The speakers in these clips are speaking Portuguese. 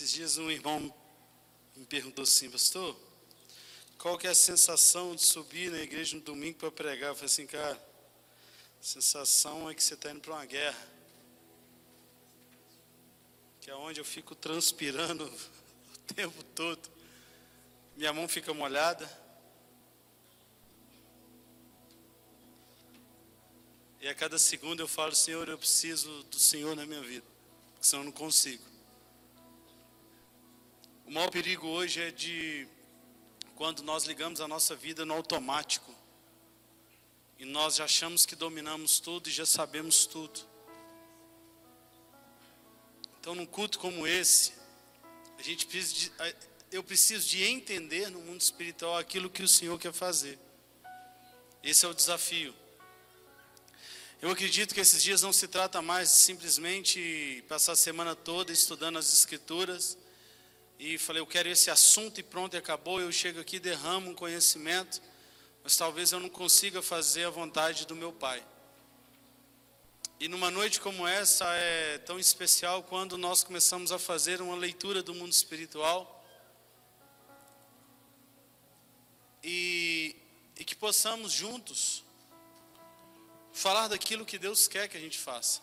Esses dias um irmão me perguntou assim, pastor, qual que é a sensação de subir na igreja no domingo para pregar? Eu falei assim, cara, a sensação é que você está indo para uma guerra. Que é onde eu fico transpirando o tempo todo. Minha mão fica molhada. E a cada segundo eu falo, Senhor, eu preciso do Senhor na minha vida. Porque senão eu não consigo. O maior perigo hoje é de quando nós ligamos a nossa vida no automático. E nós já achamos que dominamos tudo e já sabemos tudo. Então, num culto como esse, a gente precisa de, eu preciso de entender no mundo espiritual aquilo que o Senhor quer fazer. Esse é o desafio. Eu acredito que esses dias não se trata mais de simplesmente passar a semana toda estudando as Escrituras e falei, eu quero esse assunto e pronto, e acabou. Eu chego aqui, derramo um conhecimento, mas talvez eu não consiga fazer a vontade do meu Pai. E numa noite como essa é tão especial quando nós começamos a fazer uma leitura do mundo espiritual e, e que possamos juntos falar daquilo que Deus quer que a gente faça.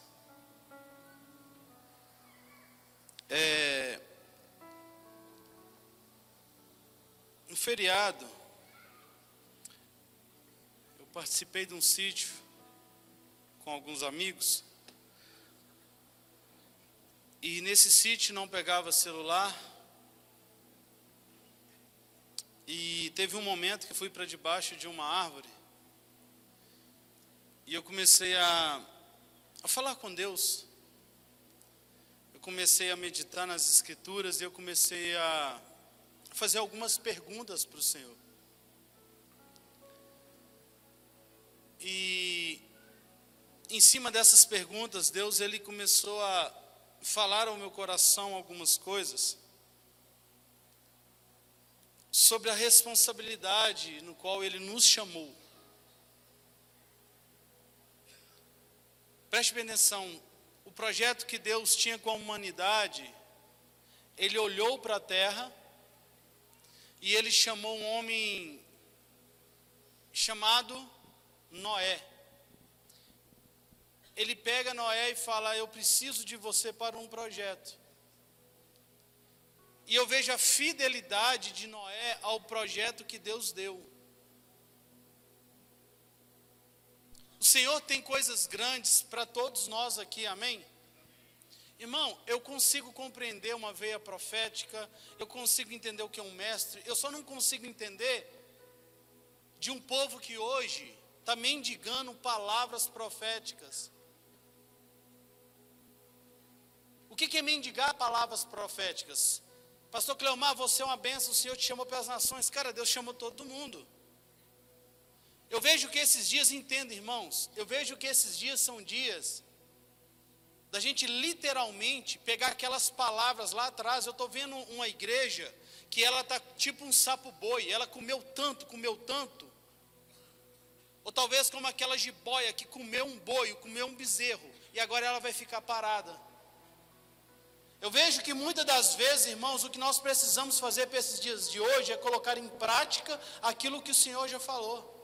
É, no feriado, eu participei de um sítio com alguns amigos. E nesse sítio não pegava celular. E teve um momento que fui para debaixo de uma árvore. E eu comecei a, a falar com Deus. Eu comecei a meditar nas Escrituras e eu comecei a fazer algumas perguntas para o Senhor. E em cima dessas perguntas, Deus ele começou a falar ao meu coração algumas coisas sobre a responsabilidade no qual ele nos chamou. Preste bem atenção, o projeto que Deus tinha com a humanidade, ele olhou para a terra e ele chamou um homem chamado Noé. Ele pega Noé e fala: Eu preciso de você para um projeto. E eu vejo a fidelidade de Noé ao projeto que Deus deu. O Senhor tem coisas grandes para todos nós aqui, amém? Irmão, eu consigo compreender uma veia profética, eu consigo entender o que é um mestre, eu só não consigo entender de um povo que hoje está mendigando palavras proféticas. O que, é mendigar palavras proféticas? Pastor Cleomar, você é uma benção, o Senhor te chamou para as nações. Cara, Deus chamou todo mundo. Eu vejo que esses dias, entenda, irmãos, eu vejo que esses dias são dias da gente literalmente pegar aquelas palavras lá atrás. Eu estou vendo uma igreja que ela está tipo um sapo boi, ela comeu tanto, comeu tanto. Ou talvez como aquela jiboia que comeu um boi, comeu um bezerro, e agora ela vai ficar parada. Eu vejo que muitas das vezes, irmãos, o que nós precisamos fazer para esses dias de hoje é colocar em prática aquilo que o Senhor já falou.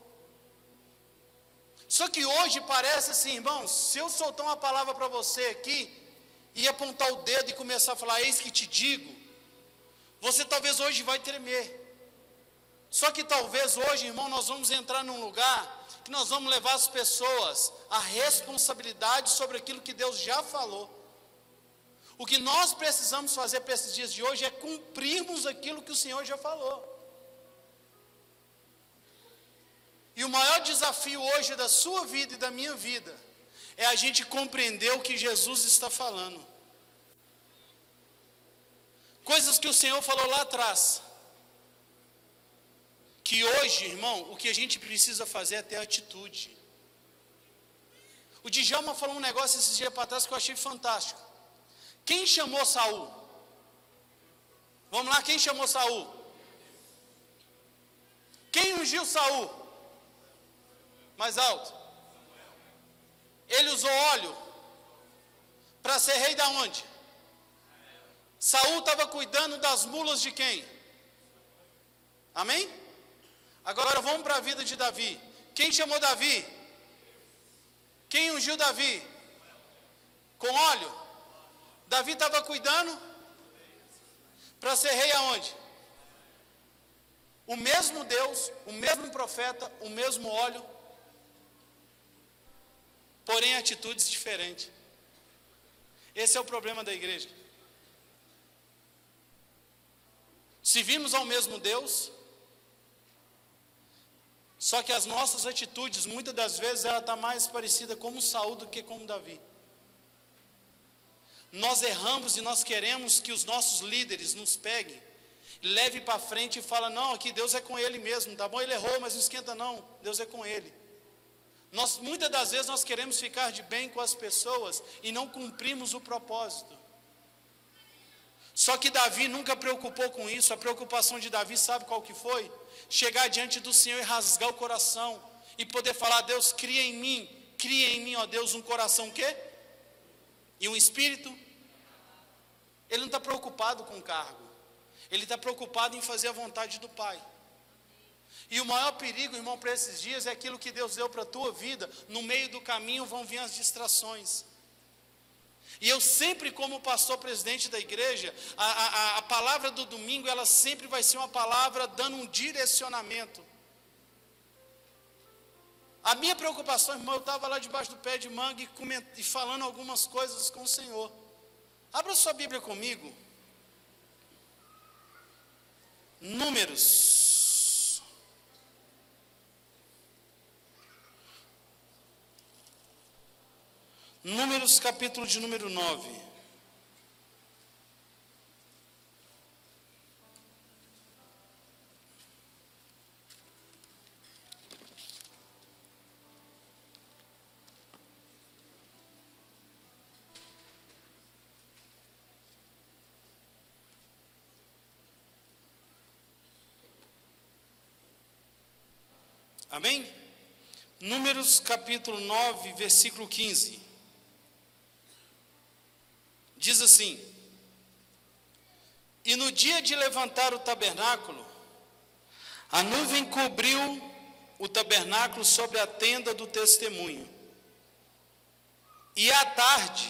Só que hoje parece assim, irmãos, se eu soltar uma palavra para você aqui e apontar o dedo e começar a falar, eis que te digo, você talvez hoje vai tremer. Só que talvez hoje, irmão, nós vamos entrar num lugar que nós vamos levar as pessoas a responsabilidade sobre aquilo que Deus já falou. O que nós precisamos fazer para esses dias de hoje é cumprirmos aquilo que o Senhor já falou. E o maior desafio hoje da sua vida e da minha vida é a gente compreender o que Jesus está falando. Coisas que o Senhor falou lá atrás. Que hoje, irmão, o que a gente precisa fazer é ter atitude. O Djalma falou um negócio esses dias para trás que eu achei fantástico. Quem chamou Saul? Vamos lá, quem chamou Saul? Quem ungiu Saul? Mais alto. Ele usou óleo para ser rei da onde? Saul estava cuidando das mulas de quem? Amém? Agora vamos para a vida de Davi. Quem chamou Davi? Quem ungiu Davi? Com óleo? Davi estava cuidando para ser rei aonde? O mesmo Deus, o mesmo profeta, o mesmo óleo, porém atitudes diferentes. Esse é o problema da igreja. Servimos ao mesmo Deus, só que as nossas atitudes, muitas das vezes, ela está mais parecida como Saul do que como Davi. Nós erramos e nós queremos que os nossos líderes nos peguem, leve para frente e fala não, aqui Deus é com ele mesmo, tá bom? Ele errou, mas não esquenta não, Deus é com ele. Nós, muitas das vezes nós queremos ficar de bem com as pessoas e não cumprimos o propósito. Só que Davi nunca preocupou com isso. A preocupação de Davi, sabe qual que foi? Chegar diante do Senhor e rasgar o coração e poder falar: Deus, cria em mim, cria em mim, ó Deus, um coração quê? E um espírito. Ele não está preocupado com o cargo. Ele está preocupado em fazer a vontade do Pai. E o maior perigo, irmão, para esses dias é aquilo que Deus deu para a tua vida. No meio do caminho vão vir as distrações. E eu sempre, como pastor presidente da igreja, a, a, a palavra do domingo, ela sempre vai ser uma palavra dando um direcionamento. A minha preocupação, irmão, eu estava lá debaixo do pé de manga e, e falando algumas coisas com o Senhor. Abra sua Bíblia comigo. Números. Números capítulo de número 9. Amém? Números capítulo 9, versículo 15. Diz assim: E no dia de levantar o tabernáculo, a nuvem cobriu o tabernáculo sobre a tenda do testemunho. E à tarde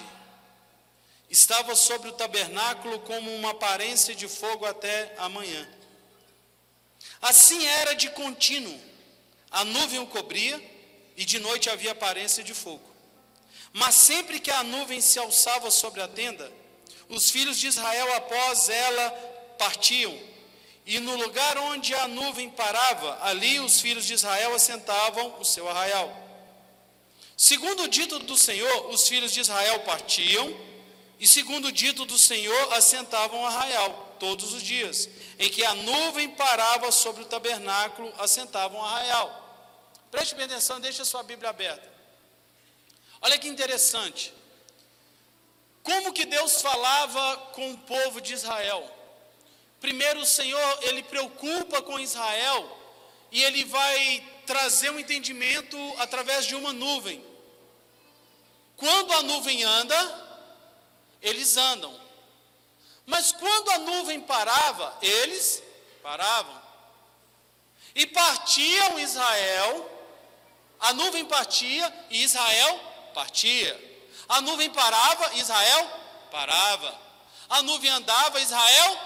estava sobre o tabernáculo como uma aparência de fogo até amanhã. Assim era de contínuo. A nuvem o cobria e de noite havia aparência de fogo. Mas sempre que a nuvem se alçava sobre a tenda, os filhos de Israel após ela partiam. E no lugar onde a nuvem parava, ali os filhos de Israel assentavam o seu arraial. Segundo o dito do Senhor, os filhos de Israel partiam, e segundo o dito do Senhor, assentavam o arraial, todos os dias. Em que a nuvem parava sobre o tabernáculo, assentavam o arraial. Preste bem atenção, deixe a sua Bíblia aberta. Olha que interessante. Como que Deus falava com o povo de Israel? Primeiro, o Senhor, ele preocupa com Israel e ele vai trazer um entendimento através de uma nuvem. Quando a nuvem anda, eles andam. Mas quando a nuvem parava, eles paravam. E partiam Israel, a nuvem partia e Israel partia. A nuvem parava, Israel parava. A nuvem andava, Israel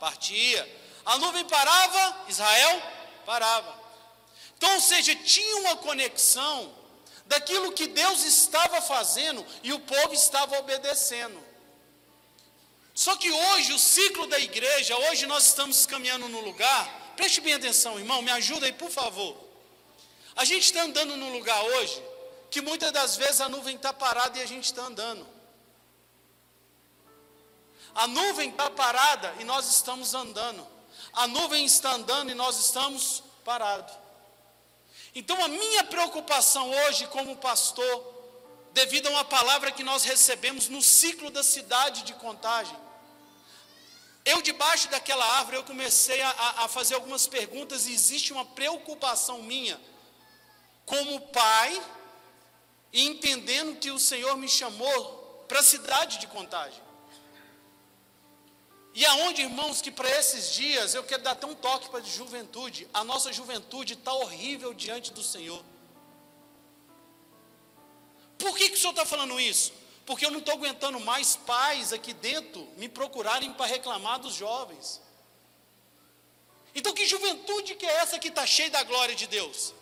partia. A nuvem parava, Israel parava. Então, ou seja, tinha uma conexão daquilo que Deus estava fazendo e o povo estava obedecendo. Só que hoje, o ciclo da igreja, hoje nós estamos caminhando no lugar, preste bem atenção, irmão, me ajuda aí, por favor. A gente está andando num lugar hoje que muitas das vezes a nuvem está parada e a gente está andando. A nuvem está parada e nós estamos andando. A nuvem está andando e nós estamos parados. Então a minha preocupação hoje como pastor, devido a uma palavra que nós recebemos no ciclo da cidade de contagem, eu debaixo daquela árvore eu comecei a, a fazer algumas perguntas e existe uma preocupação minha como pai e entendendo que o Senhor me chamou para a cidade de contagem. E aonde, irmãos, que para esses dias eu quero dar até um toque para a juventude. A nossa juventude está horrível diante do Senhor. Por que, que o senhor está falando isso? Porque eu não estou aguentando mais pais aqui dentro me procurarem para reclamar dos jovens. Então, que juventude que é essa que está cheia da glória de Deus?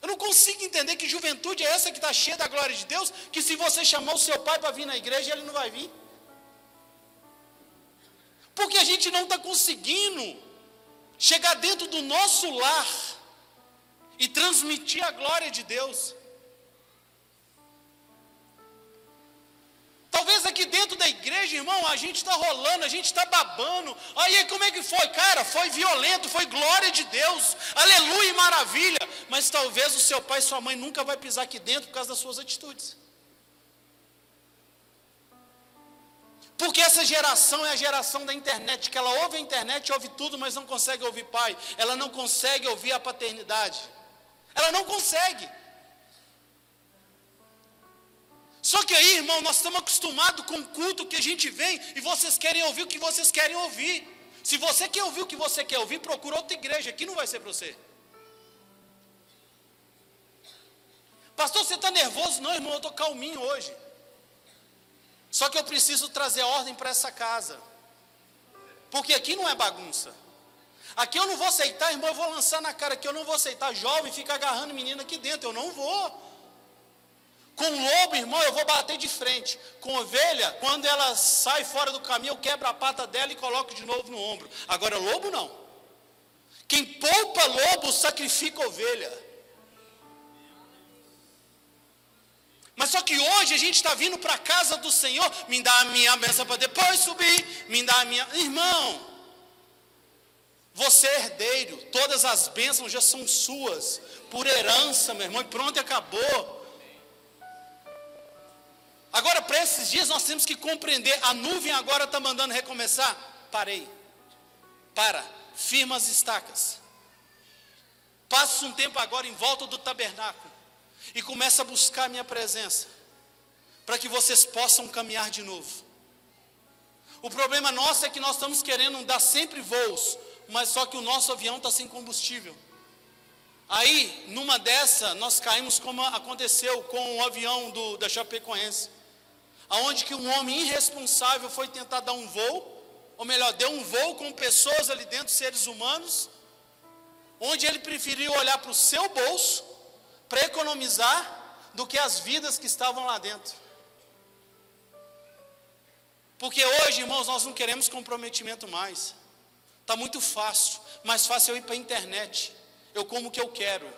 Eu não consigo entender que juventude é essa que está cheia da glória de Deus, que se você chamar o seu pai para vir na igreja, ele não vai vir. Porque a gente não está conseguindo chegar dentro do nosso lar e transmitir a glória de Deus. Talvez aqui dentro da igreja, irmão, a gente está rolando, a gente está babando. Aí como é que foi? Cara, foi violento, foi glória de Deus, aleluia e maravilha. Mas talvez o seu pai e sua mãe nunca vai pisar aqui dentro por causa das suas atitudes. Porque essa geração é a geração da internet, que ela ouve a internet, ouve tudo, mas não consegue ouvir pai. Ela não consegue ouvir a paternidade. Ela não consegue. Só que aí, irmão, nós estamos acostumados com o culto que a gente vem e vocês querem ouvir o que vocês querem ouvir. Se você quer ouvir o que você quer ouvir, procura outra igreja, aqui não vai ser para você. Pastor, você está nervoso? Não, irmão, eu estou calminho hoje. Só que eu preciso trazer ordem para essa casa. Porque aqui não é bagunça. Aqui eu não vou aceitar, irmão, eu vou lançar na cara que eu não vou aceitar jovem fica agarrando menina aqui dentro. Eu não vou. Com lobo, irmão, eu vou bater de frente. Com ovelha, quando ela sai fora do caminho, eu quebro a pata dela e coloco de novo no ombro. Agora, lobo não. Quem poupa lobo, sacrifica ovelha. Mas só que hoje a gente está vindo para a casa do Senhor, me dá a minha benção para depois subir, me dá a minha. Irmão, você é herdeiro, todas as bênçãos já são suas, por herança, meu irmão, e pronto, acabou. Agora, para esses dias, nós temos que compreender: a nuvem agora está mandando recomeçar. Parei. Para. Firma as estacas. Passa um tempo agora em volta do tabernáculo. E começa a buscar a minha presença. Para que vocês possam caminhar de novo. O problema nosso é que nós estamos querendo dar sempre voos, mas só que o nosso avião está sem combustível. Aí, numa dessa, nós caímos como aconteceu com o avião do, da Chapecoense aonde que um homem irresponsável foi tentar dar um voo, ou melhor, deu um voo com pessoas ali dentro, seres humanos, onde ele preferiu olhar para o seu bolso para economizar do que as vidas que estavam lá dentro. Porque hoje, irmãos, nós não queremos comprometimento mais. Está muito fácil, mais fácil eu ir para a internet. Eu como o que eu quero.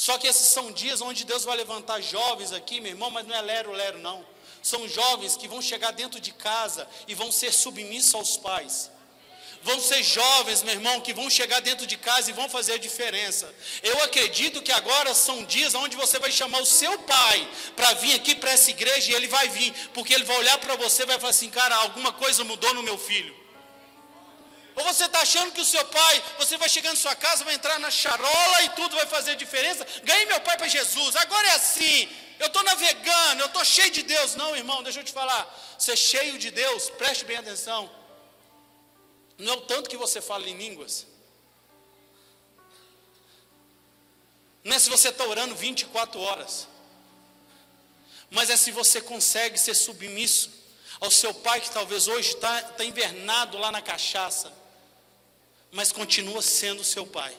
Só que esses são dias onde Deus vai levantar jovens aqui, meu irmão, mas não é lero-lero, não. São jovens que vão chegar dentro de casa e vão ser submissos aos pais. Vão ser jovens, meu irmão, que vão chegar dentro de casa e vão fazer a diferença. Eu acredito que agora são dias onde você vai chamar o seu pai para vir aqui para essa igreja e ele vai vir, porque ele vai olhar para você e vai falar assim: cara, alguma coisa mudou no meu filho. Ou você está achando que o seu pai, você vai chegar na sua casa, vai entrar na charola e tudo vai fazer diferença? Ganhei meu pai para Jesus, agora é assim. Eu estou navegando, eu estou cheio de Deus. Não, irmão, deixa eu te falar. Ser cheio de Deus, preste bem atenção. Não é o tanto que você fala em línguas. Não é se você está orando 24 horas. Mas é se você consegue ser submisso ao seu pai que talvez hoje está tá invernado lá na cachaça mas continua sendo seu pai.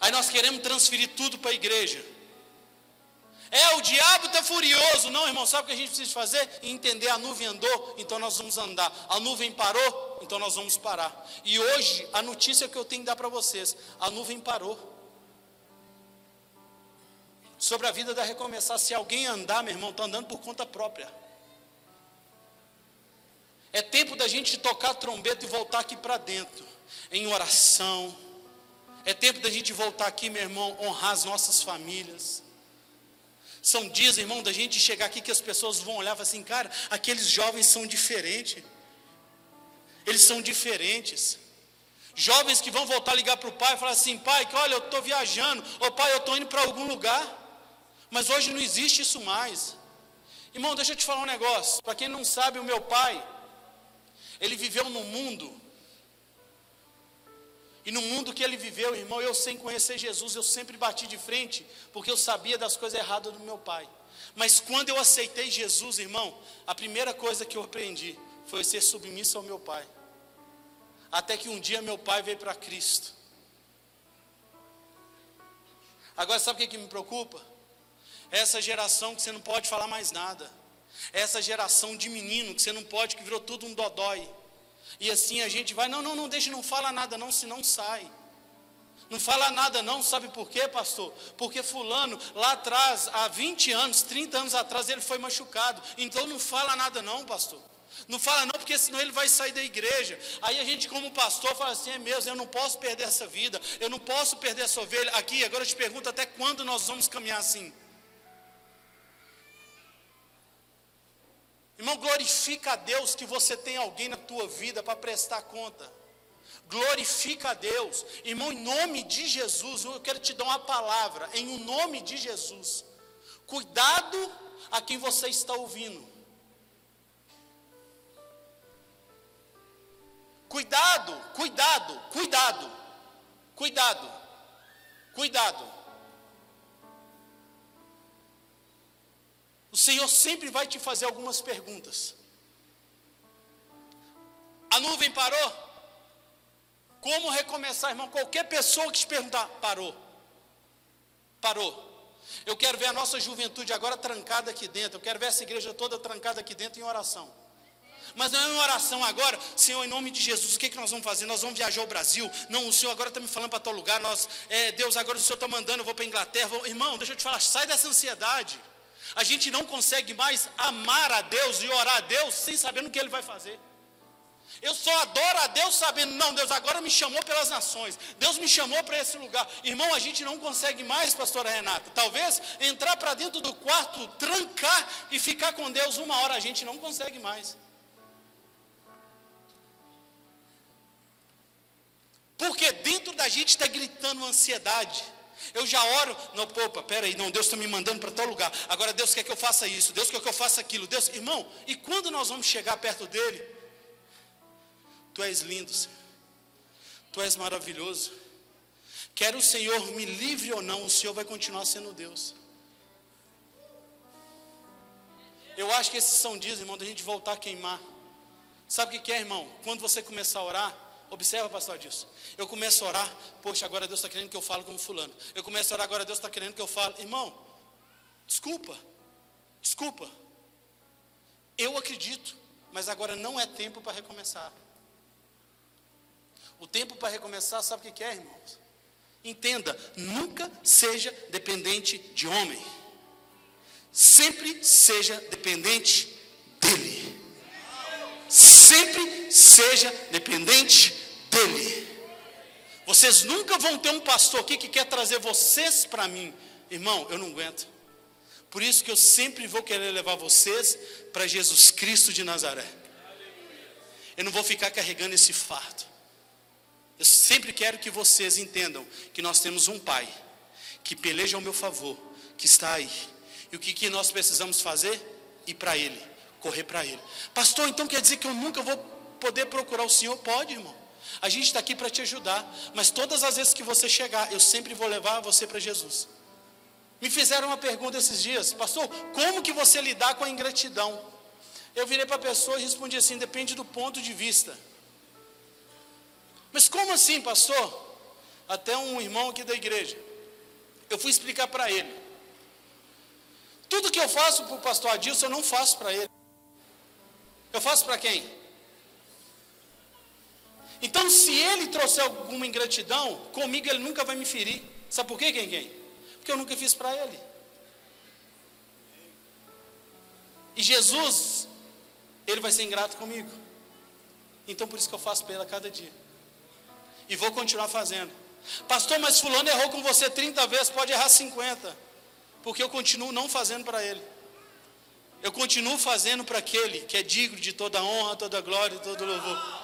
Aí nós queremos transferir tudo para a igreja. É, o diabo está furioso. Não, irmão, sabe o que a gente precisa fazer? Entender, a nuvem andou, então nós vamos andar. A nuvem parou, então nós vamos parar. E hoje, a notícia que eu tenho que dar para vocês: a nuvem parou. Sobre a vida da recomeçar, se alguém andar, meu irmão, está andando por conta própria. É tempo da gente tocar a trombeta e voltar aqui para dentro, em oração. É tempo da gente voltar aqui, meu irmão, honrar as nossas famílias. São dias, irmão, da gente chegar aqui que as pessoas vão olhar e falar assim, cara, aqueles jovens são diferentes. Eles são diferentes. Jovens que vão voltar a ligar para o pai e falar assim, pai, que olha, eu estou viajando, ou pai, eu estou indo para algum lugar. Mas hoje não existe isso mais. Irmão, deixa eu te falar um negócio. Para quem não sabe, o meu pai, ele viveu no mundo. E no mundo que ele viveu, irmão, eu sem conhecer Jesus, eu sempre bati de frente, porque eu sabia das coisas erradas do meu pai. Mas quando eu aceitei Jesus, irmão, a primeira coisa que eu aprendi foi ser submisso ao meu pai. Até que um dia meu pai veio para Cristo. Agora, sabe o que, que me preocupa? Essa geração que você não pode falar mais nada. Essa geração de menino que você não pode, que virou tudo um dodói. E assim a gente vai, não, não, não deixa, não fala nada não, senão sai. Não fala nada não, sabe por quê, pastor? Porque fulano, lá atrás, há 20 anos, 30 anos atrás, ele foi machucado. Então não fala nada não, pastor. Não fala não, porque senão ele vai sair da igreja. Aí a gente, como pastor, fala assim: é mesmo, eu não posso perder essa vida, eu não posso perder essa ovelha. Aqui, agora eu te pergunto: até quando nós vamos caminhar assim? Irmão, glorifica a Deus que você tem alguém na tua vida para prestar conta. Glorifica a Deus. Irmão, em nome de Jesus, eu quero te dar uma palavra, em nome de Jesus. Cuidado a quem você está ouvindo. Cuidado, cuidado, cuidado, cuidado, cuidado. O Senhor sempre vai te fazer algumas perguntas. A nuvem parou? Como recomeçar, irmão? Qualquer pessoa que te perguntar, parou. Parou. Eu quero ver a nossa juventude agora trancada aqui dentro. Eu quero ver essa igreja toda trancada aqui dentro em oração. Mas não é uma oração agora, Senhor, em nome de Jesus, o que, que nós vamos fazer? Nós vamos viajar ao Brasil? Não, o Senhor agora está me falando para tal lugar. Nós, é, Deus, agora o Senhor está mandando, eu vou para a Inglaterra. Vou... Irmão, deixa eu te falar, sai dessa ansiedade. A gente não consegue mais amar a Deus e orar a Deus sem saber o que Ele vai fazer. Eu só adoro a Deus sabendo, não, Deus agora me chamou pelas nações, Deus me chamou para esse lugar. Irmão, a gente não consegue mais, pastora Renata. Talvez entrar para dentro do quarto, trancar e ficar com Deus uma hora, a gente não consegue mais. Porque dentro da gente está gritando ansiedade. Eu já oro, não, poupa, peraí, não, Deus está me mandando para tal lugar. Agora Deus quer que eu faça isso, Deus quer que eu faça aquilo. Deus, irmão, e quando nós vamos chegar perto dele? Tu és lindo, Senhor. Tu és maravilhoso. Quer o Senhor me livre ou não, o Senhor vai continuar sendo Deus. Eu acho que esses são dias, irmão, da gente voltar a queimar. Sabe o que é, irmão? Quando você começar a orar, Observa, pastor, disso. Eu começo a orar, poxa, agora Deus está querendo que eu fale como fulano. Eu começo a orar, agora Deus está querendo que eu fale. Irmão, desculpa, desculpa. Eu acredito, mas agora não é tempo para recomeçar. O tempo para recomeçar, sabe o que é, irmãos? Entenda, nunca seja dependente de homem. Sempre seja dependente dele. Sempre seja dependente dele. Vocês nunca vão ter um pastor aqui que quer trazer vocês para mim. Irmão, eu não aguento. Por isso que eu sempre vou querer levar vocês para Jesus Cristo de Nazaré. Eu não vou ficar carregando esse fardo. Eu sempre quero que vocês entendam que nós temos um Pai que peleja ao meu favor, que está aí. E o que, que nós precisamos fazer? Ir para Ele, correr para Ele. Pastor, então quer dizer que eu nunca vou poder procurar o Senhor? Pode, irmão. A gente está aqui para te ajudar, mas todas as vezes que você chegar, eu sempre vou levar você para Jesus. Me fizeram uma pergunta esses dias, pastor, como que você lidar com a ingratidão? Eu virei para a pessoa e respondi assim: depende do ponto de vista. Mas como assim, pastor? Até um irmão aqui da igreja. Eu fui explicar para ele. Tudo que eu faço para o pastor Adilson, eu não faço para ele. Eu faço para quem? Então, se ele trouxer alguma ingratidão, comigo ele nunca vai me ferir. Sabe por quê, quem quem? Porque eu nunca fiz para ele. E Jesus, ele vai ser ingrato comigo. Então, por isso que eu faço para ele a cada dia. E vou continuar fazendo. Pastor, mas fulano errou com você 30 vezes, pode errar 50. Porque eu continuo não fazendo para ele. Eu continuo fazendo para aquele que é digno de toda honra, toda glória e todo louvor.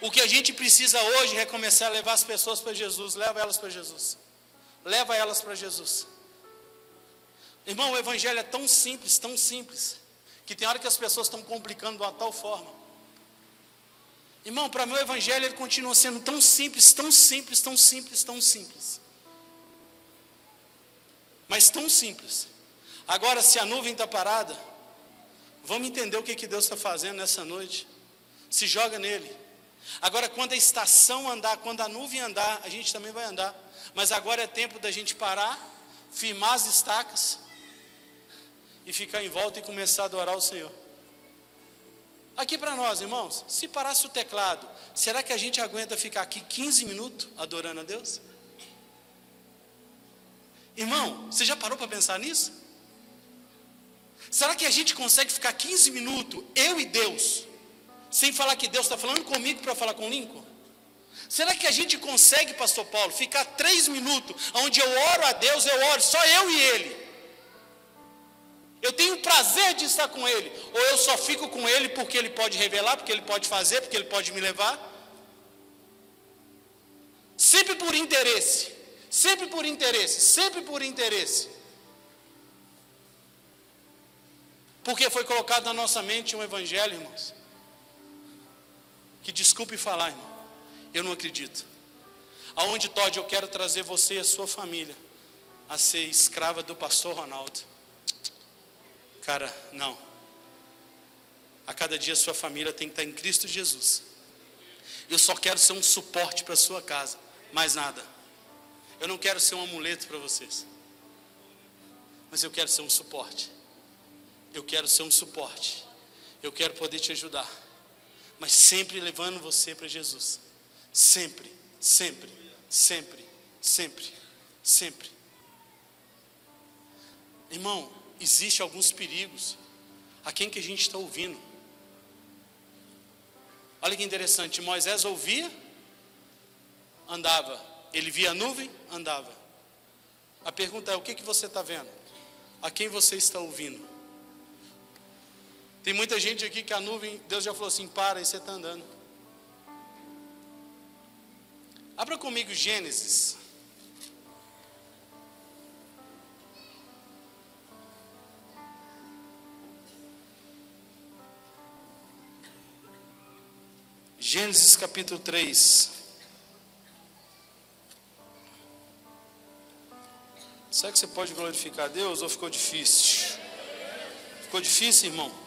O que a gente precisa hoje é começar a levar as pessoas para Jesus. Leva elas para Jesus. Leva elas para Jesus. Irmão, o evangelho é tão simples, tão simples, que tem hora que as pessoas estão complicando de uma tal forma. Irmão, para mim o evangelho ele continua sendo tão simples, tão simples, tão simples, tão simples. Mas tão simples. Agora, se a nuvem está parada, vamos entender o que, que Deus está fazendo nessa noite. Se joga nele. Agora, quando a estação andar, quando a nuvem andar, a gente também vai andar. Mas agora é tempo da gente parar, firmar as estacas e ficar em volta e começar a adorar o Senhor. Aqui para nós, irmãos, se parasse o teclado, será que a gente aguenta ficar aqui 15 minutos adorando a Deus? Irmão, você já parou para pensar nisso? Será que a gente consegue ficar 15 minutos, eu e Deus, sem falar que Deus está falando comigo para falar com Lincoln? Será que a gente consegue, Pastor Paulo, ficar três minutos, onde eu oro a Deus, eu oro só eu e Ele? Eu tenho prazer de estar com Ele, ou eu só fico com Ele porque Ele pode revelar, porque Ele pode fazer, porque Ele pode me levar? Sempre por interesse, sempre por interesse, sempre por interesse. Porque foi colocado na nossa mente um evangelho, irmãos. Que desculpe falar, irmão. Eu não acredito. Aonde, Todd, eu quero trazer você e a sua família a ser escrava do pastor Ronaldo. Cara, não. A cada dia sua família tem que estar em Cristo Jesus. Eu só quero ser um suporte para a sua casa, mais nada. Eu não quero ser um amuleto para vocês. Mas eu quero ser um suporte. Eu quero ser um suporte. Eu quero poder te ajudar. Mas sempre levando você para Jesus. Sempre, sempre, sempre, sempre, sempre. Irmão, existe alguns perigos. A quem que a gente está ouvindo? Olha que interessante, Moisés ouvia, andava. Ele via a nuvem, andava. A pergunta é: o que, que você está vendo? A quem você está ouvindo? Tem muita gente aqui que a nuvem, Deus já falou assim: para, e você está andando. Abra comigo Gênesis. Gênesis capítulo 3. Será que você pode glorificar a Deus ou ficou difícil? Ficou difícil, irmão?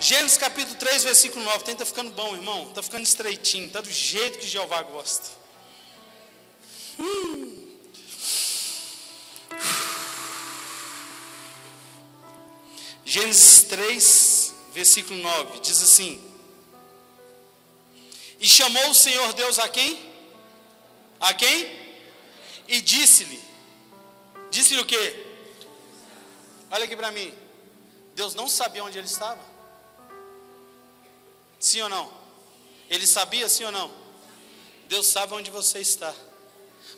Gênesis capítulo 3, versículo 9. Tem, tá ficando bom, irmão. Está ficando estreitinho. Está do jeito que Jeová gosta. Hum. Gênesis 3, versículo 9. Diz assim: E chamou o Senhor Deus a quem? A quem? E disse-lhe: Disse-lhe o quê? Olha aqui para mim. Deus não sabia onde ele estava. Sim ou não? Ele sabia, sim ou não? Deus sabe onde você está.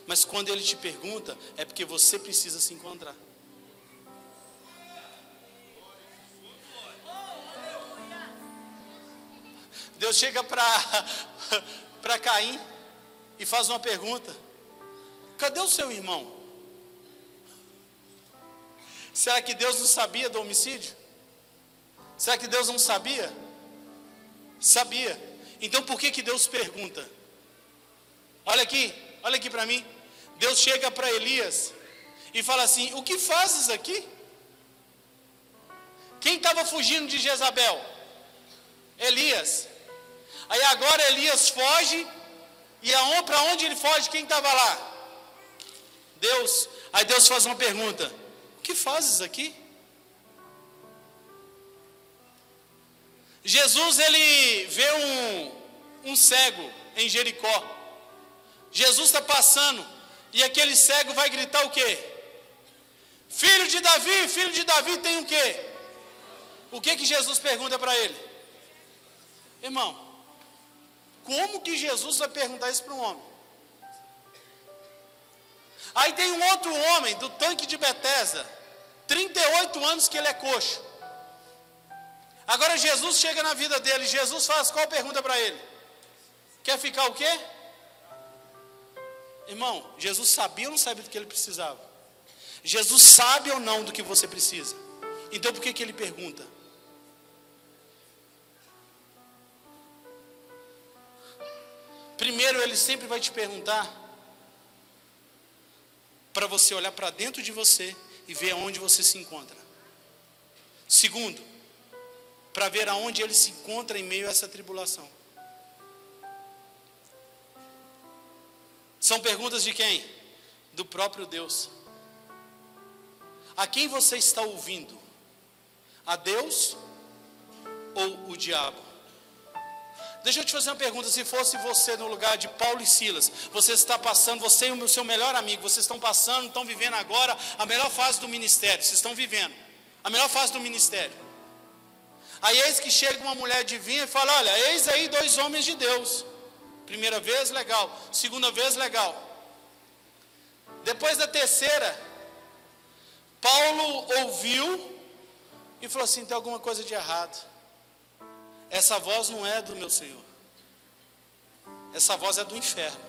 Mas quando ele te pergunta, é porque você precisa se encontrar. Deus chega para Caim e faz uma pergunta: Cadê o seu irmão? Será que Deus não sabia do homicídio? Será que Deus não sabia? Sabia. Então por que que Deus pergunta? Olha aqui, olha aqui para mim. Deus chega para Elias e fala assim: O que fazes aqui? Quem estava fugindo de Jezabel? Elias. Aí agora Elias foge, e para onde ele foge? Quem estava lá? Deus. Aí Deus faz uma pergunta: O que fazes aqui? Jesus ele vê um, um cego em Jericó. Jesus está passando e aquele cego vai gritar o quê? Filho de Davi, filho de Davi tem o quê? O que que Jesus pergunta para ele? Irmão, como que Jesus vai perguntar isso para um homem? Aí tem um outro homem do tanque de Betesda, 38 anos que ele é coxo. Agora Jesus chega na vida dele, Jesus faz qual pergunta para ele? Quer ficar o quê? Irmão, Jesus sabia ou não sabia do que ele precisava? Jesus sabe ou não do que você precisa? Então por que, que ele pergunta? Primeiro, ele sempre vai te perguntar para você olhar para dentro de você e ver aonde você se encontra. Segundo, para ver aonde ele se encontra em meio a essa tribulação. São perguntas de quem? Do próprio Deus. A quem você está ouvindo? A Deus ou o diabo? Deixa eu te fazer uma pergunta: se fosse você no lugar de Paulo e Silas, você está passando, você e o seu melhor amigo, vocês estão passando, estão vivendo agora a melhor fase do ministério, vocês estão vivendo a melhor fase do ministério. Aí eis que chega uma mulher divina e fala: Olha, eis aí dois homens de Deus. Primeira vez, legal. Segunda vez, legal. Depois da terceira, Paulo ouviu e falou assim: tem alguma coisa de errado. Essa voz não é do meu Senhor. Essa voz é do inferno.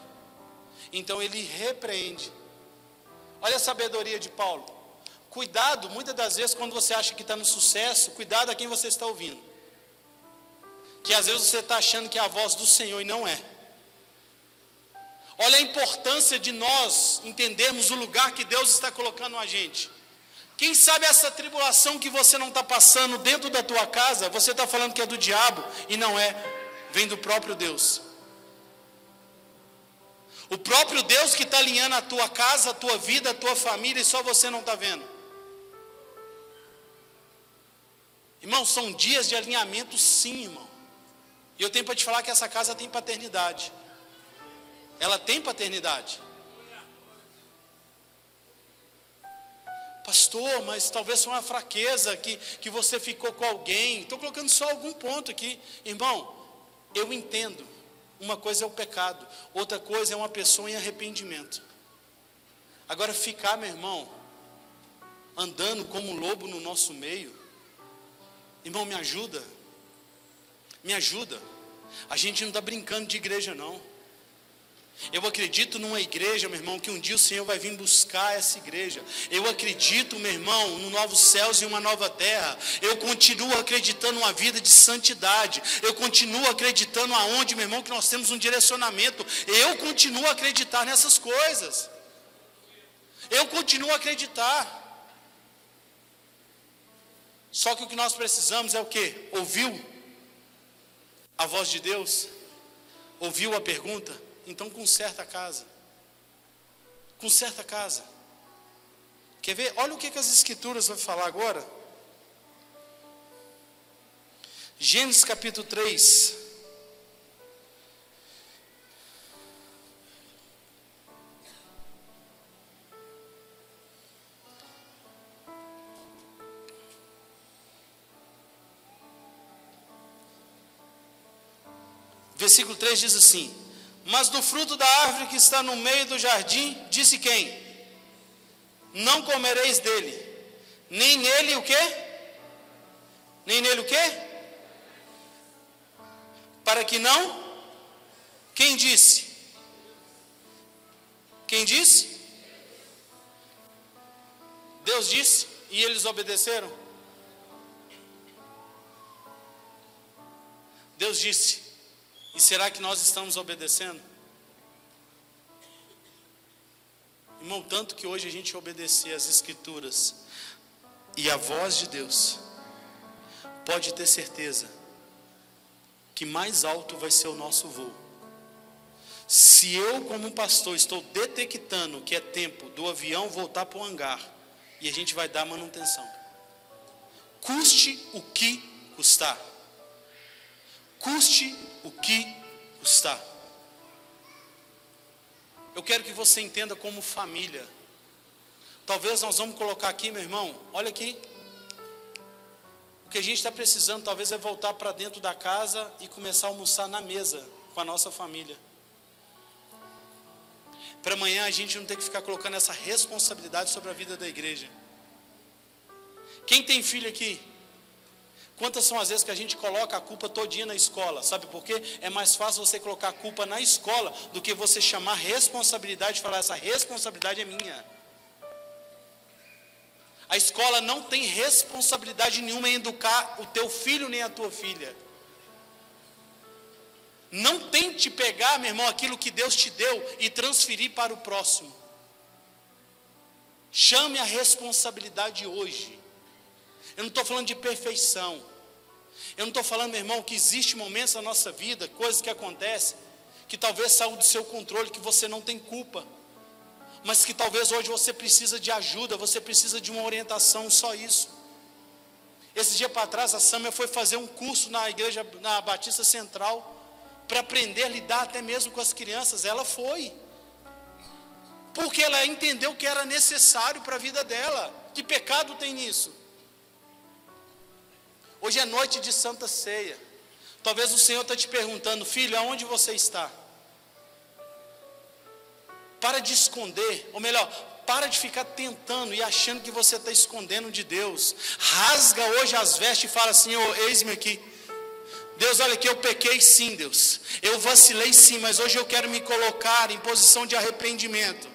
Então ele repreende. Olha a sabedoria de Paulo. Cuidado, muitas das vezes, quando você acha que está no sucesso, cuidado a quem você está ouvindo. Que às vezes você está achando que é a voz do Senhor e não é. Olha a importância de nós entendermos o lugar que Deus está colocando a gente. Quem sabe essa tribulação que você não está passando dentro da tua casa, você está falando que é do diabo e não é, vem do próprio Deus. O próprio Deus que está alinhando a tua casa, a tua vida, a tua família e só você não está vendo. Irmão, são dias de alinhamento, sim, irmão. E eu tenho para te falar que essa casa tem paternidade. Ela tem paternidade. Pastor, mas talvez foi uma fraqueza que, que você ficou com alguém. Estou colocando só algum ponto aqui. Irmão, eu entendo. Uma coisa é o pecado, outra coisa é uma pessoa em arrependimento. Agora, ficar, meu irmão, andando como um lobo no nosso meio, irmão, me ajuda. Me ajuda. A gente não está brincando de igreja, não. Eu acredito numa igreja, meu irmão, que um dia o Senhor vai vir buscar essa igreja. Eu acredito, meu irmão, no novos céus e uma nova terra. Eu continuo acreditando uma vida de santidade. Eu continuo acreditando aonde, meu irmão, que nós temos um direcionamento. Eu continuo a acreditar nessas coisas. Eu continuo a acreditar. Só que o que nós precisamos é o que? Ouviu a voz de Deus? Ouviu a pergunta? Então conserta a casa. Conserta a casa. Quer ver? Olha o que, que as escrituras vão falar agora. Gênesis capítulo 3. Versículo 3 diz assim: mas do fruto da árvore que está no meio do jardim, disse quem? Não comereis dele, nem nele o quê? Nem nele o quê? Para que não? Quem disse? Quem disse? Deus disse e eles obedeceram. Deus disse: e será que nós estamos obedecendo? Irmão, tanto que hoje a gente obedecer às Escrituras e à voz de Deus, pode ter certeza que mais alto vai ser o nosso voo. Se eu, como pastor, estou detectando que é tempo do avião voltar para o hangar e a gente vai dar manutenção, custe o que custar custe o que custar. Eu quero que você entenda como família. Talvez nós vamos colocar aqui, meu irmão, olha aqui. O que a gente está precisando, talvez, é voltar para dentro da casa e começar a almoçar na mesa com a nossa família. Para amanhã a gente não ter que ficar colocando essa responsabilidade sobre a vida da igreja. Quem tem filho aqui? Quantas são as vezes que a gente coloca a culpa todinha na escola? Sabe por quê? É mais fácil você colocar a culpa na escola do que você chamar responsabilidade e falar: essa responsabilidade é minha. A escola não tem responsabilidade nenhuma em educar o teu filho nem a tua filha. Não tente pegar, meu irmão, aquilo que Deus te deu e transferir para o próximo. Chame a responsabilidade hoje. Eu não estou falando de perfeição. Eu não estou falando, meu irmão, que existe momentos na nossa vida, coisas que acontecem, que talvez saiam do seu controle, que você não tem culpa. Mas que talvez hoje você precisa de ajuda, você precisa de uma orientação, só isso. Esse dia para trás, a Samia foi fazer um curso na igreja, na Batista Central, para aprender a lidar até mesmo com as crianças. Ela foi. Porque ela entendeu que era necessário para a vida dela. Que pecado tem nisso? Hoje é noite de Santa Ceia. Talvez o Senhor está te perguntando, filho, aonde você está? Para de esconder, ou melhor, para de ficar tentando e achando que você está escondendo de Deus. Rasga hoje as vestes e fala assim: eis-me aqui. Deus, olha que eu pequei sim, Deus. Eu vacilei sim, mas hoje eu quero me colocar em posição de arrependimento.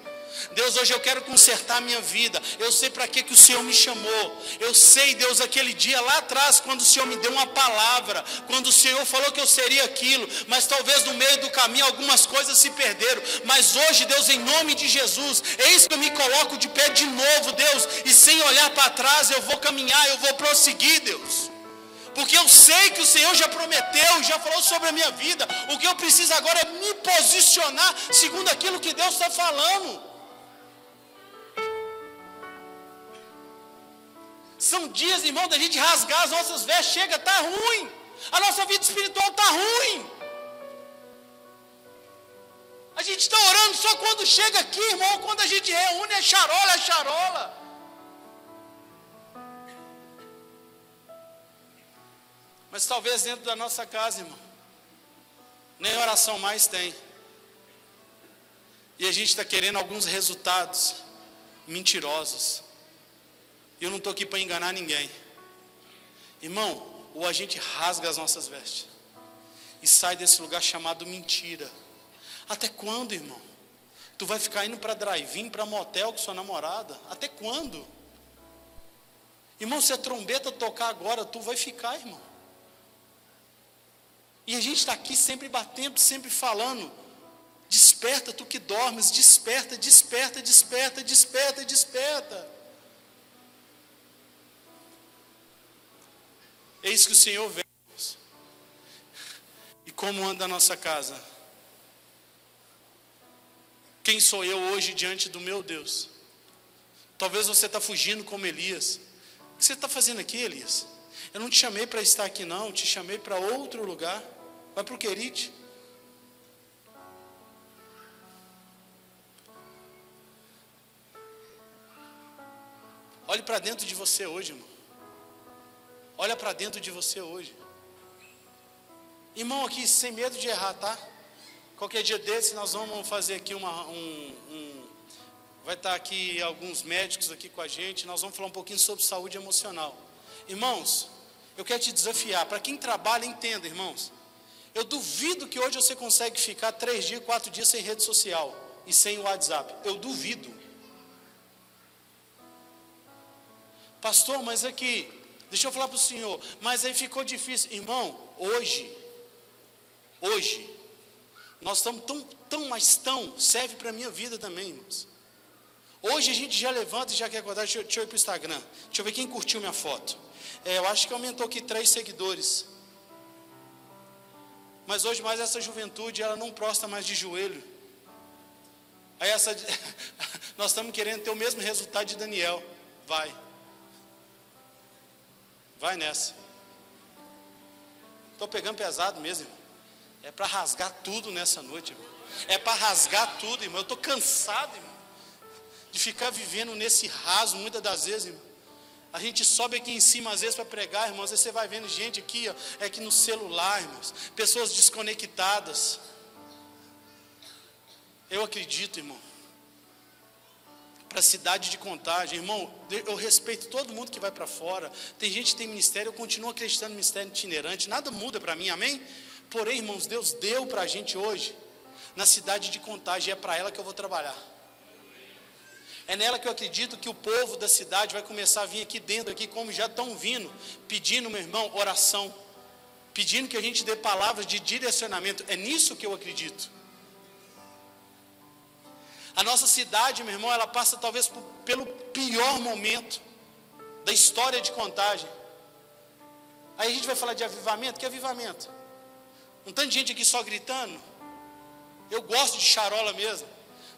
Deus, hoje eu quero consertar a minha vida. Eu sei para que, que o Senhor me chamou. Eu sei, Deus, aquele dia lá atrás, quando o Senhor me deu uma palavra, quando o Senhor falou que eu seria aquilo, mas talvez no meio do caminho algumas coisas se perderam. Mas hoje, Deus, em nome de Jesus, eis que eu me coloco de pé de novo, Deus, e sem olhar para trás, eu vou caminhar, eu vou prosseguir, Deus porque eu sei que o Senhor já prometeu, já falou sobre a minha vida. O que eu preciso agora é me posicionar segundo aquilo que Deus está falando. São dias, irmão, da gente rasgar as nossas vestes. Chega, está ruim. A nossa vida espiritual está ruim. A gente está orando só quando chega aqui, irmão. Quando a gente reúne, é charola, é charola. Mas talvez dentro da nossa casa, irmão, nem oração mais tem. E a gente está querendo alguns resultados mentirosos. E eu não estou aqui para enganar ninguém. Irmão, ou a gente rasga as nossas vestes e sai desse lugar chamado mentira. Até quando, irmão? Tu vai ficar indo para drive-in, para motel com sua namorada? Até quando? Irmão, se a trombeta tocar agora, tu vai ficar, irmão. E a gente está aqui sempre batendo, sempre falando. Desperta, tu que dormes, desperta, desperta, desperta, desperta, desperta. Eis que o Senhor vem. E como anda a nossa casa? Quem sou eu hoje diante do meu Deus? Talvez você está fugindo como Elias. O que você está fazendo aqui, Elias? Eu não te chamei para estar aqui, não. Te chamei para outro lugar. Vai para o Querite. Olhe para dentro de você hoje, irmão. Olha para dentro de você hoje. Irmão, aqui, sem medo de errar, tá? Qualquer dia desse nós vamos fazer aqui uma. Um, um, vai estar aqui alguns médicos aqui com a gente. Nós vamos falar um pouquinho sobre saúde emocional. Irmãos, eu quero te desafiar. Para quem trabalha, entenda, irmãos. Eu duvido que hoje você consegue ficar três dias, quatro dias sem rede social e sem WhatsApp. Eu duvido. Pastor, mas aqui, Deixa eu falar para o senhor, mas aí ficou difícil. Irmão, hoje, hoje, nós estamos tão, tão, mas tão, serve para a minha vida também, irmãos. Hoje a gente já levanta e já quer acordar. Deixa, deixa eu ir para o Instagram. Deixa eu ver quem curtiu minha foto. É, eu acho que aumentou aqui três seguidores. Mas hoje mais essa juventude, ela não prosta mais de joelho. Aí essa, nós estamos querendo ter o mesmo resultado de Daniel. Vai. Vai nessa. Estou pegando pesado mesmo, irmão. É para rasgar tudo nessa noite, irmão. É para rasgar tudo, irmão. Eu estou cansado, irmão, de ficar vivendo nesse raso muitas das vezes, irmão. A gente sobe aqui em cima às vezes para pregar, irmãos. Aí você vai vendo gente aqui, ó, é aqui no celular, irmãos. Pessoas desconectadas. Eu acredito, irmão. Para a cidade de contagem. Irmão, eu respeito todo mundo que vai para fora. Tem gente que tem ministério, eu continuo acreditando no ministério itinerante. Nada muda para mim, amém? Porém, irmãos, Deus deu para a gente hoje, na cidade de contagem, é para ela que eu vou trabalhar. É nela que eu acredito que o povo da cidade vai começar a vir aqui dentro, aqui como já estão vindo, pedindo, meu irmão, oração, pedindo que a gente dê palavras de direcionamento. É nisso que eu acredito. A nossa cidade, meu irmão, ela passa talvez por, pelo pior momento da história de contagem. Aí a gente vai falar de avivamento, que avivamento? Um tanto de gente aqui só gritando. Eu gosto de charola mesmo.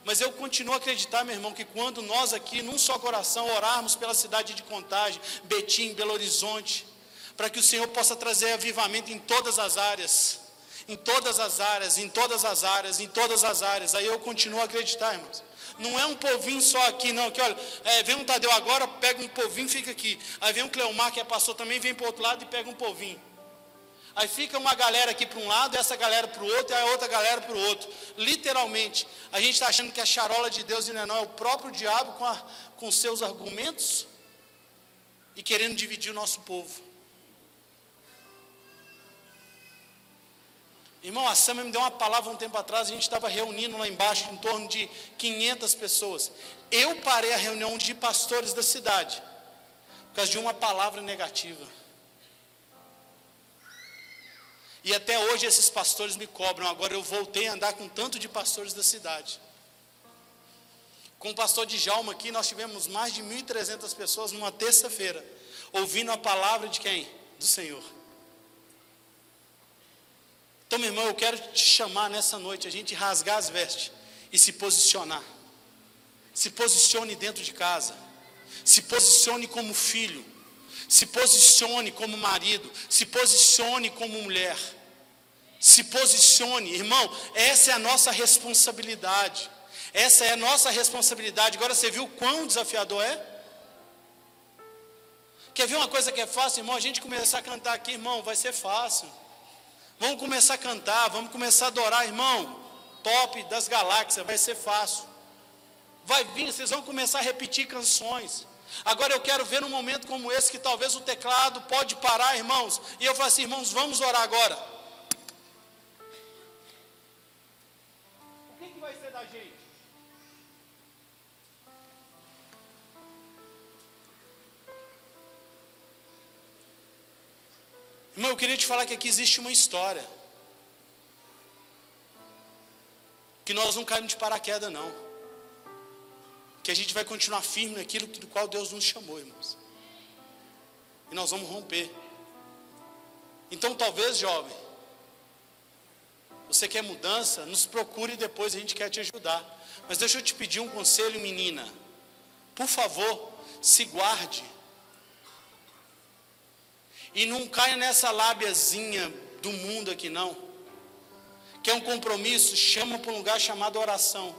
Mas eu continuo a acreditar, meu irmão, que quando nós aqui, num só coração, orarmos pela cidade de Contagem, Betim, Belo Horizonte, para que o Senhor possa trazer avivamento em todas as áreas, em todas as áreas, em todas as áreas, em todas as áreas. Aí eu continuo a acreditar, irmãos. Não é um povinho só aqui, não. Que olha, é, vem um Tadeu agora, pega um povinho, fica aqui. Aí vem um Cleomar, que é pastor também, vem para o outro lado e pega um povinho. Aí fica uma galera aqui para um lado, essa galera para o outro, e a outra galera para o outro. Literalmente, a gente está achando que a charola de Deus e não é o próprio diabo com, a, com seus argumentos e querendo dividir o nosso povo. Irmão, a Sama me deu uma palavra um tempo atrás, a gente estava reunindo lá embaixo em torno de 500 pessoas. Eu parei a reunião de pastores da cidade, por causa de uma palavra negativa. E até hoje esses pastores me cobram. Agora eu voltei a andar com tanto de pastores da cidade. Com o pastor Djalma aqui, nós tivemos mais de 1.300 pessoas numa terça-feira, ouvindo a palavra de quem? Do Senhor. Então, meu irmão, eu quero te chamar nessa noite, a gente rasgar as vestes e se posicionar. Se posicione dentro de casa. Se posicione como filho. Se posicione como marido. Se posicione como mulher. Se posicione, irmão. Essa é a nossa responsabilidade. Essa é a nossa responsabilidade. Agora você viu quão desafiador é? Quer ver uma coisa que é fácil, irmão? A gente começar a cantar aqui, irmão, vai ser fácil. Vamos começar a cantar, vamos começar a adorar, irmão. Top das galáxias, vai ser fácil. Vai vir, vocês vão começar a repetir canções. Agora eu quero ver num momento como esse que talvez o teclado pode parar, irmãos. E eu falo assim, irmãos, vamos orar agora. Irmão, eu queria te falar que aqui existe uma história. Que nós não caímos de paraquedas, não. Que a gente vai continuar firme naquilo do qual Deus nos chamou, irmãos. E nós vamos romper. Então, talvez, jovem, você quer mudança, nos procure depois, a gente quer te ajudar. Mas deixa eu te pedir um conselho, menina. Por favor, se guarde e não caia nessa lábiazinha do mundo aqui, não. Que é um compromisso, chama para um lugar chamado oração.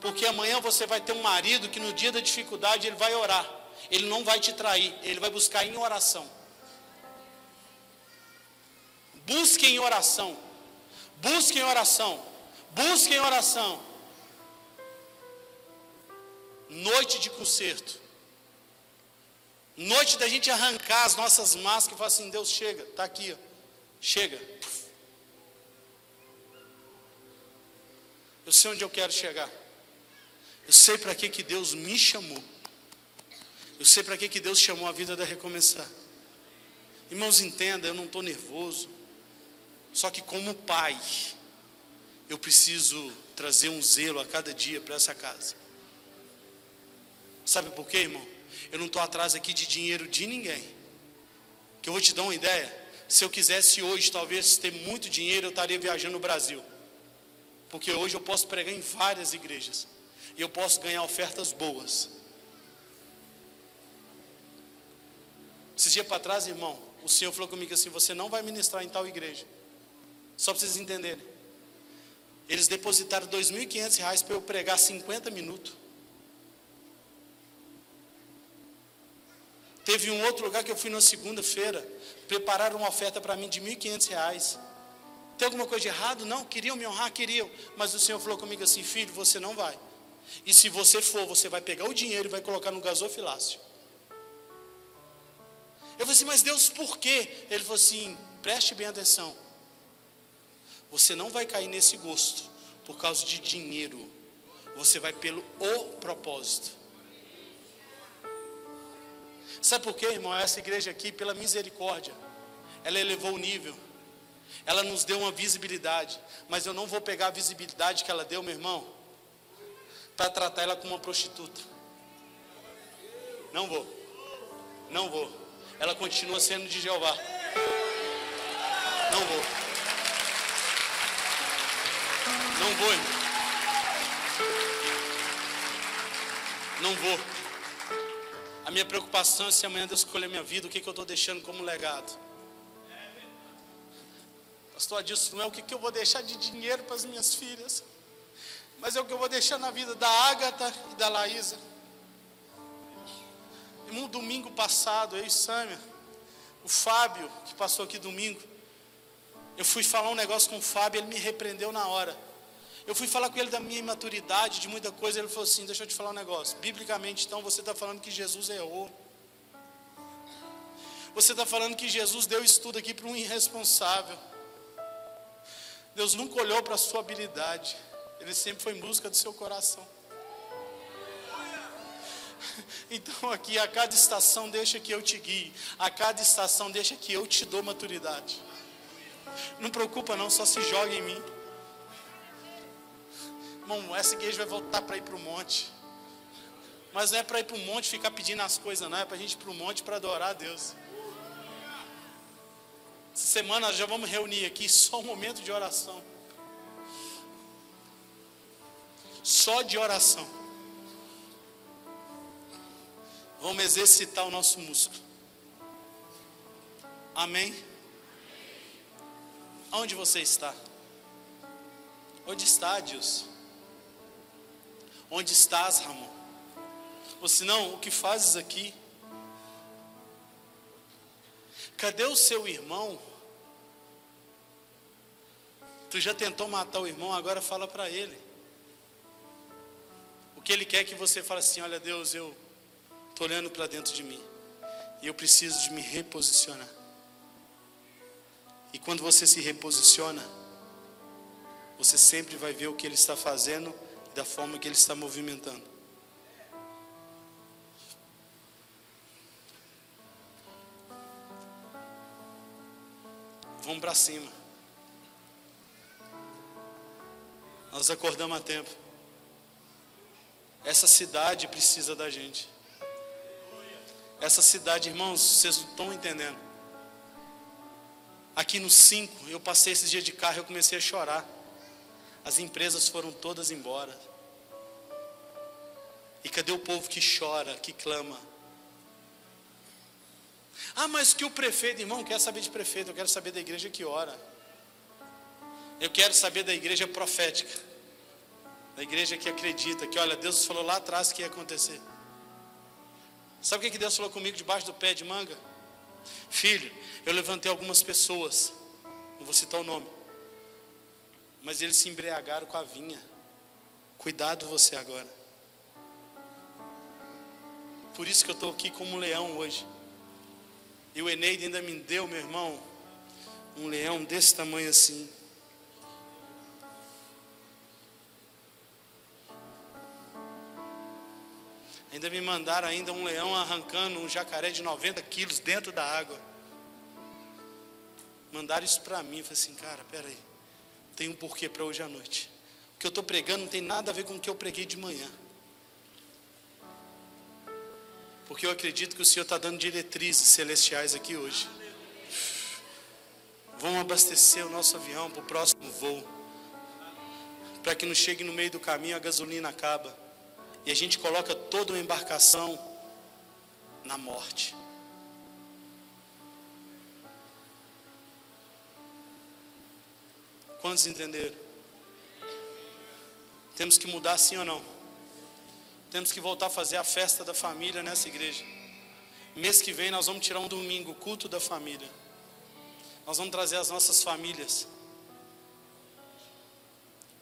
Porque amanhã você vai ter um marido que no dia da dificuldade ele vai orar. Ele não vai te trair, ele vai buscar em oração. Busque em oração. Busque em oração. Busque em oração. Noite de concerto. Noite da gente arrancar as nossas máscaras e falar assim: Deus chega, está aqui, ó. chega. Eu sei onde eu quero chegar. Eu sei para que, que Deus me chamou. Eu sei para que, que Deus chamou a vida da recomeçar. Irmãos, entenda, eu não estou nervoso. Só que como pai, eu preciso trazer um zelo a cada dia para essa casa. Sabe por quê, irmão? Eu não estou atrás aqui de dinheiro de ninguém. Que eu vou te dar uma ideia. Se eu quisesse hoje, talvez, ter muito dinheiro, eu estaria viajando no Brasil. Porque hoje eu posso pregar em várias igrejas. E eu posso ganhar ofertas boas. Esses dias para trás, irmão, o Senhor falou comigo assim: você não vai ministrar em tal igreja. Só para vocês entenderem. Eles depositaram R$ 2.500 para eu pregar 50 minutos. Teve um outro lugar que eu fui na segunda-feira, prepararam uma oferta para mim de R$ 1.500. Tem alguma coisa de errado? Não, queriam me honrar, queriam. Mas o Senhor falou comigo assim: filho, você não vai. E se você for, você vai pegar o dinheiro e vai colocar no gasofilácio. Eu falei assim, mas Deus, por quê? Ele falou assim: preste bem atenção. Você não vai cair nesse gosto por causa de dinheiro. Você vai pelo o propósito. Sabe por quê, irmão? Essa igreja aqui, pela misericórdia, ela elevou o nível. Ela nos deu uma visibilidade. Mas eu não vou pegar a visibilidade que ela deu, meu irmão, para tratar ela como uma prostituta. Não vou. Não vou. Ela continua sendo de Jeová. Não vou. Não vou, irmão. Não vou. A minha preocupação é se amanhã Deus escolher minha vida, o que, que eu estou deixando como legado. Pastor Adilson, não é o que, que eu vou deixar de dinheiro para as minhas filhas mas é o que eu vou deixar na vida da Ágata e da Laísa. Um domingo passado, eu e Sâmia, o Fábio, que passou aqui domingo, eu fui falar um negócio com o Fábio, ele me repreendeu na hora. Eu fui falar com ele da minha imaturidade, de muita coisa, ele falou assim: Deixa eu te falar um negócio. Biblicamente, então, você está falando que Jesus errou. Você está falando que Jesus deu estudo aqui para um irresponsável. Deus nunca olhou para a sua habilidade. Ele sempre foi em busca do seu coração. Então aqui a cada estação deixa que eu te guie, a cada estação deixa que eu te dou maturidade. Não preocupa não, só se joga em mim. Irmão, essa igreja vai voltar para ir para o monte. Mas não é para ir para o monte ficar pedindo as coisas, não. É para a gente ir para o monte para adorar a Deus. Essa semana já vamos reunir aqui só um momento de oração. só de oração. Vamos exercitar o nosso músculo. Amém? Onde você está? Onde está, Deus? Onde estás, Ramon? Ou se não, o que fazes aqui? Cadê o seu irmão? Tu já tentou matar o irmão, agora fala para ele que Ele quer que você fale assim: Olha, Deus, eu estou olhando para dentro de mim e eu preciso de me reposicionar. E quando você se reposiciona, você sempre vai ver o que Ele está fazendo da forma que Ele está movimentando. Vamos para cima. Nós acordamos a tempo. Essa cidade precisa da gente. Essa cidade, irmãos, vocês não estão entendendo. Aqui no 5, eu passei esses dias de carro e eu comecei a chorar. As empresas foram todas embora. E cadê o povo que chora, que clama? Ah, mas que o prefeito, irmão, quer saber de prefeito, eu quero saber da igreja que ora. Eu quero saber da igreja profética da igreja que acredita que, olha, Deus falou lá atrás que ia acontecer. Sabe o que Deus falou comigo debaixo do pé de manga? Filho, eu levantei algumas pessoas, não vou citar o nome, mas eles se embriagaram com a vinha. Cuidado você agora. Por isso que eu estou aqui como um leão hoje. E o Eneide ainda me deu, meu irmão, um leão desse tamanho assim. Ainda me mandaram ainda um leão arrancando um jacaré de 90 quilos dentro da água. Mandaram isso para mim. Falei assim, cara, peraí. Tem um porquê para hoje à noite. O que eu estou pregando não tem nada a ver com o que eu preguei de manhã. Porque eu acredito que o Senhor está dando diretrizes celestiais aqui hoje. Vamos abastecer o nosso avião para o próximo voo. Para que não chegue no meio do caminho a gasolina acaba e a gente coloca toda uma embarcação na morte. Quantos entenderam? Temos que mudar sim ou não? Temos que voltar a fazer a festa da família nessa igreja. Mês que vem nós vamos tirar um domingo, culto da família. Nós vamos trazer as nossas famílias.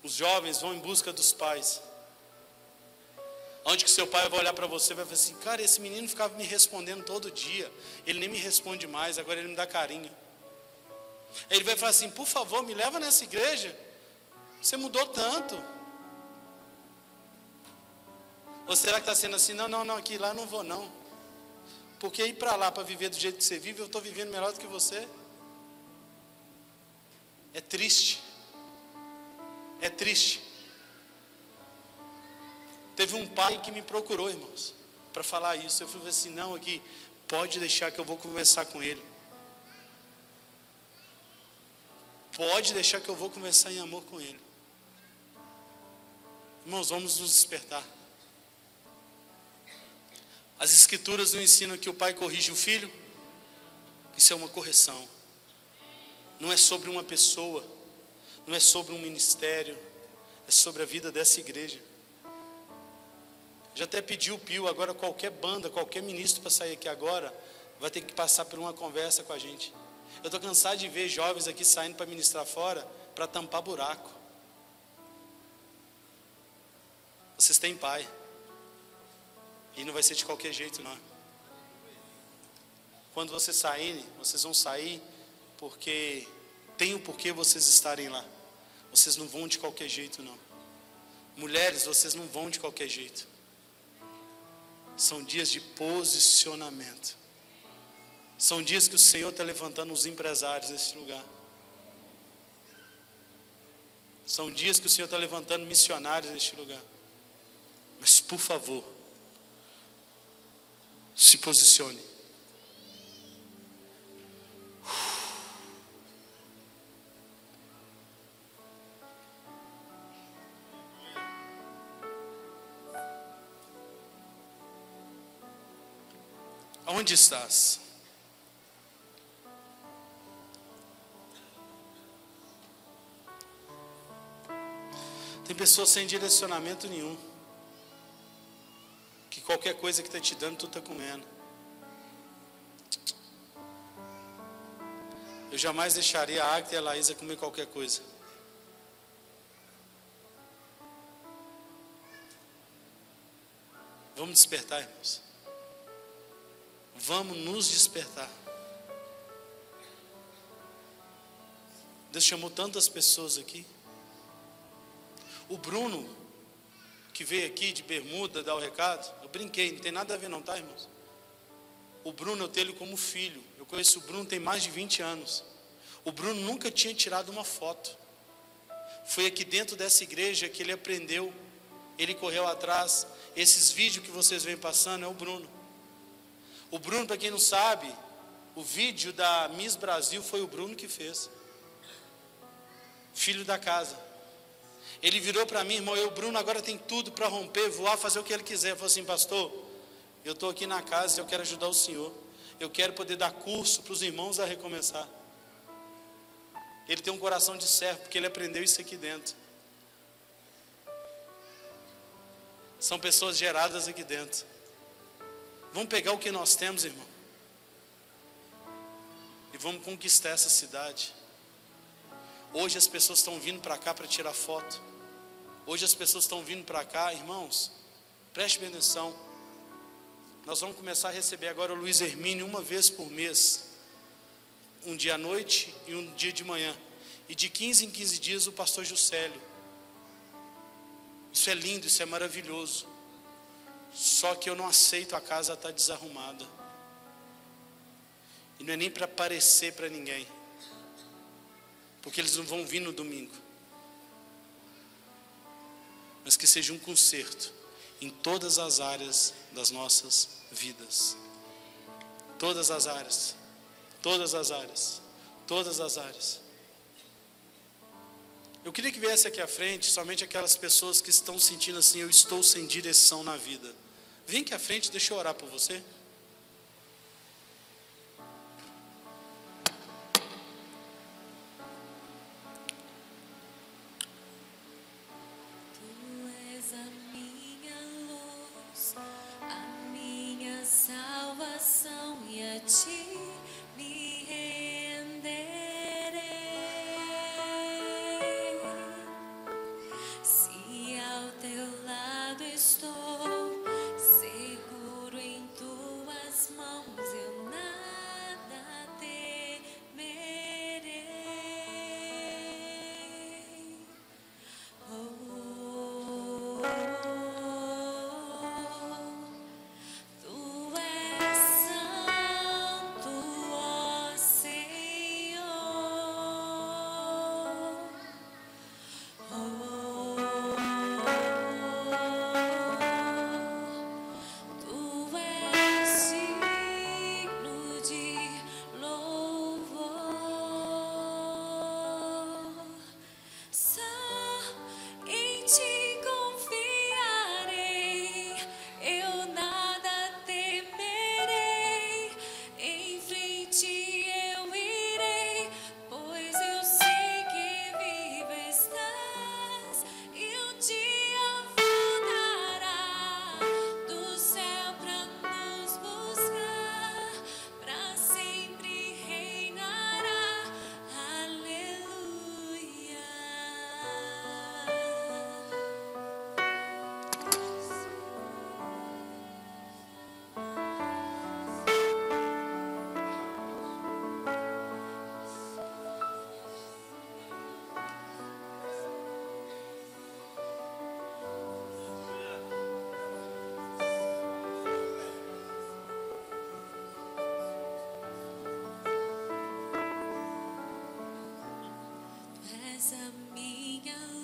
Os jovens vão em busca dos pais. Onde que seu pai vai olhar para você e vai falar assim: Cara, esse menino ficava me respondendo todo dia. Ele nem me responde mais, agora ele me dá carinho. Ele vai falar assim: Por favor, me leva nessa igreja. Você mudou tanto. Ou será que está sendo assim? Não, não, não, aqui lá não vou não. Porque ir para lá para viver do jeito que você vive, eu estou vivendo melhor do que você. É triste. É triste. Teve um pai que me procurou, irmãos, para falar isso. Eu falei assim: não, aqui, pode deixar que eu vou conversar com ele. Pode deixar que eu vou conversar em amor com ele. Irmãos, vamos nos despertar. As escrituras nos ensinam que o pai corrige o filho. Isso é uma correção. Não é sobre uma pessoa, não é sobre um ministério, é sobre a vida dessa igreja. Já até pediu o Pio, agora qualquer banda, qualquer ministro para sair aqui agora, vai ter que passar por uma conversa com a gente. Eu estou cansado de ver jovens aqui saindo para ministrar fora para tampar buraco. Vocês têm pai. E não vai ser de qualquer jeito, não. Quando vocês saírem, vocês vão sair porque tem o porquê vocês estarem lá. Vocês não vão de qualquer jeito, não. Mulheres, vocês não vão de qualquer jeito. São dias de posicionamento. São dias que o Senhor está levantando os empresários nesse lugar. São dias que o Senhor está levantando missionários neste lugar. Mas, por favor, se posicione. Aonde estás? Tem pessoas sem direcionamento nenhum qualquer coisa que está te dando, tu está comendo. Eu jamais deixaria a Agatha e a Laísa comer qualquer coisa. Vamos despertar, irmãos. Vamos nos despertar. Deus chamou tantas pessoas aqui. O Bruno que veio aqui de bermuda dar o recado, eu brinquei, não tem nada a ver não, tá, irmãos? O Bruno eu tenho ele como filho. Eu conheço o Bruno tem mais de 20 anos. O Bruno nunca tinha tirado uma foto. Foi aqui dentro dessa igreja que ele aprendeu. Ele correu atrás. Esses vídeos que vocês vêm passando é o Bruno. O Bruno, para quem não sabe, o vídeo da Miss Brasil foi o Bruno que fez. Filho da casa. Ele virou para mim, irmão, eu, Bruno, agora tem tudo para romper, voar, fazer o que ele quiser. Eu falei assim, pastor, eu estou aqui na casa, eu quero ajudar o senhor. Eu quero poder dar curso para os irmãos a recomeçar. Ele tem um coração de servo, porque ele aprendeu isso aqui dentro. São pessoas geradas aqui dentro. Vamos pegar o que nós temos, irmão. E vamos conquistar essa cidade. Hoje as pessoas estão vindo para cá para tirar foto. Hoje as pessoas estão vindo para cá, irmãos, preste atenção. Nós vamos começar a receber agora o Luiz Hermínio uma vez por mês, um dia à noite e um dia de manhã. E de 15 em 15 dias o pastor Juscelio. Isso é lindo, isso é maravilhoso. Só que eu não aceito a casa estar tá desarrumada. E não é nem para aparecer para ninguém. Porque eles não vão vir no domingo mas que seja um conserto em todas as áreas das nossas vidas. Todas as áreas, todas as áreas, todas as áreas. Eu queria que viesse aqui à frente somente aquelas pessoas que estão sentindo assim: eu estou sem direção na vida. Vem aqui à frente, deixa eu orar por você. as amigas.